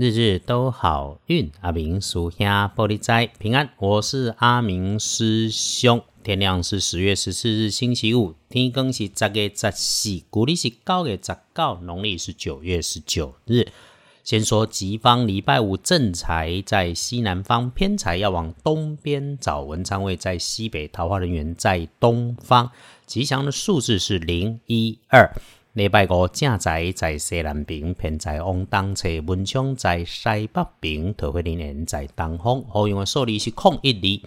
日日都好运，阿明属下玻璃斋平安。我是阿明师兄。天亮是十月十四日星期五，天更是十月十四，古历是九月十九，农历是九月十九日。先说吉方，礼拜五正财在西南方，偏财要往东边找。文昌位在西北，桃花人员在东方。吉祥的数字是零一二。礼拜五正在在西南边，偏在往东侧；文昌在西北边，桃花人缘在东方。好用的数字是空一厘。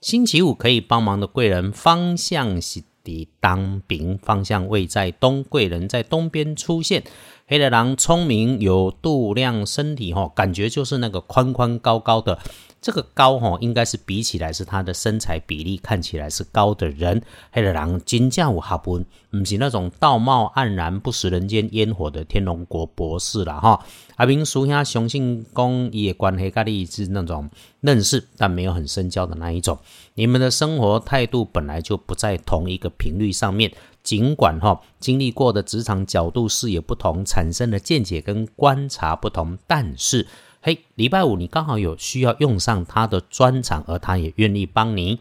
星期五可以帮忙的贵人方向是伫东边，方向位在东，贵人在东边出现。黑的狼聪明有度量，身体哈感觉就是那个宽宽高高的。这个高哈，应该是比起来是他的身材比例看起来是高的人。黑的狼金价五哈不，不是那种道貌岸然、不食人间烟火的天龙国博士了哈。阿明叔兄雄性公也关黑咖喱是那种认识但没有很深交的那一种。你们的生活态度本来就不在同一个频率上面，尽管哈经历过的职场角度视野不同，产生的见解跟观察不同，但是。嘿，礼拜五你刚好有需要用上他的专长，而他也愿意帮你。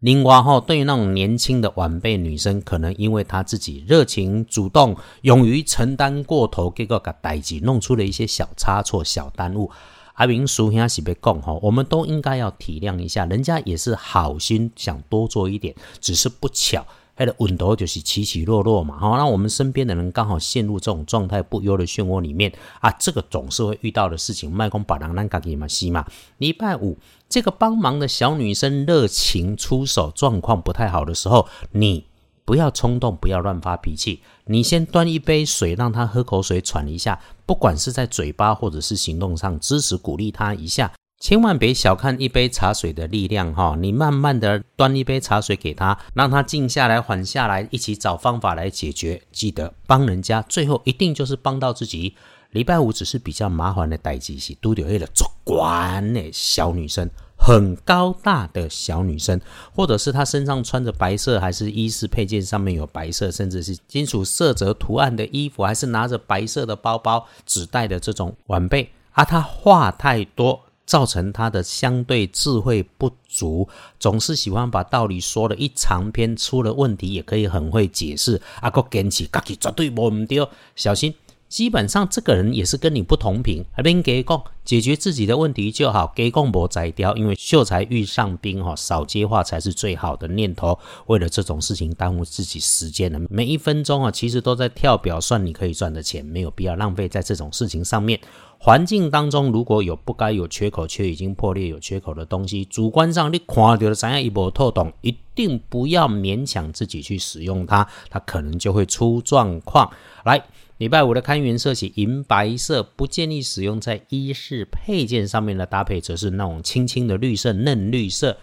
另外哈，对于那种年轻的晚辈女生，可能因为她自己热情、主动、勇于承担过头，结果个代志弄出了一些小差错、小耽误。阿明叔兄是讲哈，我们都应该要体谅一下，人家也是好心想多做一点，只是不巧。它的温度就是起起落落嘛，好，那我们身边的人刚好陷入这种状态不优的漩涡里面啊，这个总是会遇到的事情。麦克把郎兰嘎给嘛西嘛，礼拜五这个帮忙的小女生热情出手，状况不太好的时候，你不要冲动，不要乱发脾气，你先端一杯水让她喝口水喘一下，不管是在嘴巴或者是行动上支持鼓励她一下。千万别小看一杯茶水的力量哈！你慢慢的端一杯茶水给他，让他静下来、缓下来，一起找方法来解决。记得帮人家，最后一定就是帮到自己。礼拜五只是比较麻烦的代际是都留意了做官的小女生，很高大的小女生，或者是她身上穿着白色，还是衣饰配件上面有白色，甚至是金属色泽图案的衣服，还是拿着白色的包包、纸袋的这种晚辈啊，她话太多。造成他的相对智慧不足，总是喜欢把道理说了一长篇，出了问题也可以很会解释。阿哥坚持，自己绝对无唔对，小心。基本上这个人也是跟你不同频，还边给讲解决自己的问题就好，给讲无摘掉，因为秀才遇上兵哈，少接话才是最好的念头。为了这种事情耽误自己时间的每一分钟啊，其实都在跳表算你可以赚的钱，没有必要浪费在这种事情上面。环境当中如果有不该有缺口却已经破裂有缺口的东西，主观上你看到了怎样一波透懂，一定不要勉强自己去使用它，它可能就会出状况。来。礼拜五的开云色系银白色，不建议使用在衣饰配件上面的搭配，则是那种青青的绿色、嫩绿色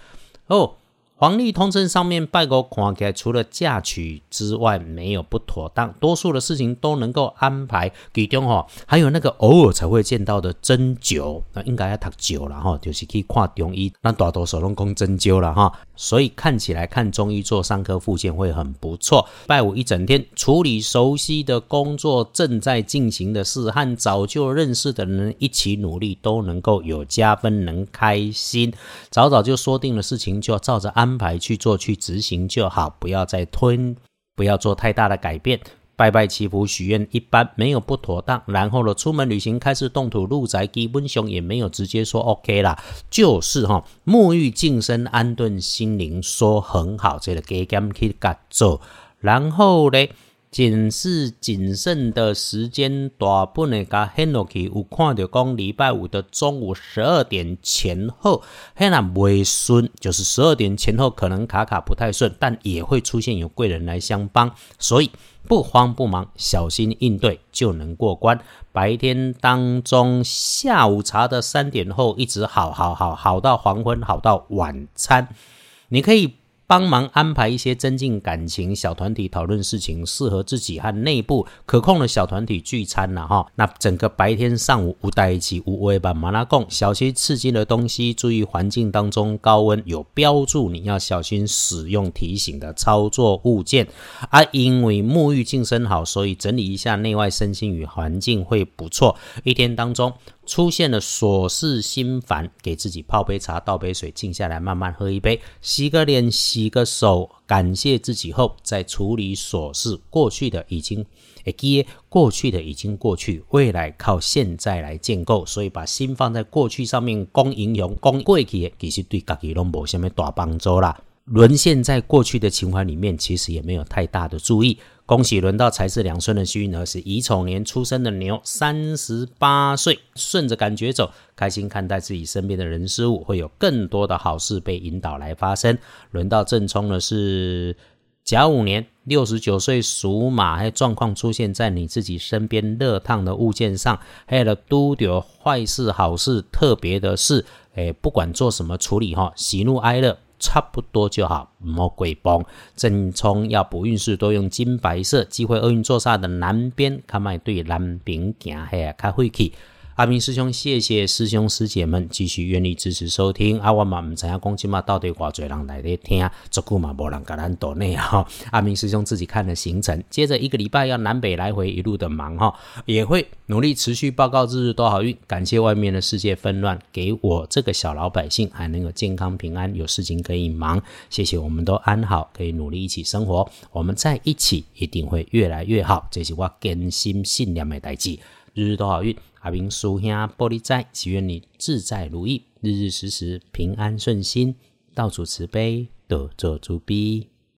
哦。黄历通胜上面拜过看起来，除了嫁娶之外，没有不妥当，多数的事情都能够安排。其中哈，还有那个偶尔才会见到的针灸，那应该要读灸了哈，就是去看中医，那大多数拢讲针灸了哈。所以看起来看中医做三颗附件会很不错。拜五一整天处理熟悉的工作，正在进行的事和早就认识的人一起努力，都能够有加分，能开心。早早就说定了事情，就要照着安。安排去做去执行就好，不要再吞，不要做太大的改变。拜拜祈福许愿一般没有不妥当，然后呢，出门旅行开始动土入宅基本上也没有直接说 OK 啦，就是哈沐浴净身安顿心灵说很好，这个给甘去做，然后呢。检视谨慎的时间，大部分甲很落去，有看到讲礼拜五的中午十二点前后，很难未顺，就是十二点前后可能卡卡不太顺，但也会出现有贵人来相帮，所以不慌不忙，小心应对就能过关。白天当中，下午茶的三点后，一直好好好好到黄昏，好到晚餐，你可以。帮忙安排一些增进感情小团体讨论事情，适合自己和内部可控的小团体聚餐了哈。那整个白天上午无待一起无微版马拉贡，小心刺激的东西，注意环境当中高温有标注，你要小心使用提醒的操作物件。啊，因为沐浴净身好，所以整理一下内外身心与环境会不错。一天当中。出现了琐事心烦，给自己泡杯茶，倒杯水，静下来慢慢喝一杯，洗个脸，洗个手，感谢自己后，再处理琐事。过去的已经，诶，过去的已经过去，未来靠现在来建构。所以把心放在过去上面，讲英雄，讲过去，其实对自己拢无什么大帮助啦。沦陷在过去的情怀里面，其实也没有太大的注意。恭喜轮到财是两顺的幸运儿是乙丑年出生的牛，三十八岁，顺着感觉走，开心看待自己身边的人事物，会有更多的好事被引导来发生。轮到正冲的是甲午年，六十九岁属马，还有状况出现在你自己身边热烫的物件上，还有了都有坏事好事特别的事，诶，不管做什么处理哈，喜怒哀乐。差不多就好，魔鬼崩。正冲要补运势，多用金白色。机会厄运坐煞的南边，看卖对南边行，下，较晦气。阿明师兄，谢谢师兄师姐们继续愿意支持收听。阿我嘛唔知影讲即嘛到底偌侪人来咧听，足久嘛无人甲咱岛内哈。阿明师兄自己看了行程，接着一个礼拜要南北来回一路的忙哈，也会努力持续报告日日多好运。感谢外面的世界纷乱，给我这个小老百姓还能够健康平安，有事情可以忙。谢谢，我们都安好，可以努力一起生活。我们在一起一定会越来越好。这是我真心信念的代志。日日都好运。阿明叔兄玻璃斋，祈愿你自在如意，日日时时平安顺心，到处慈悲，得做主逼。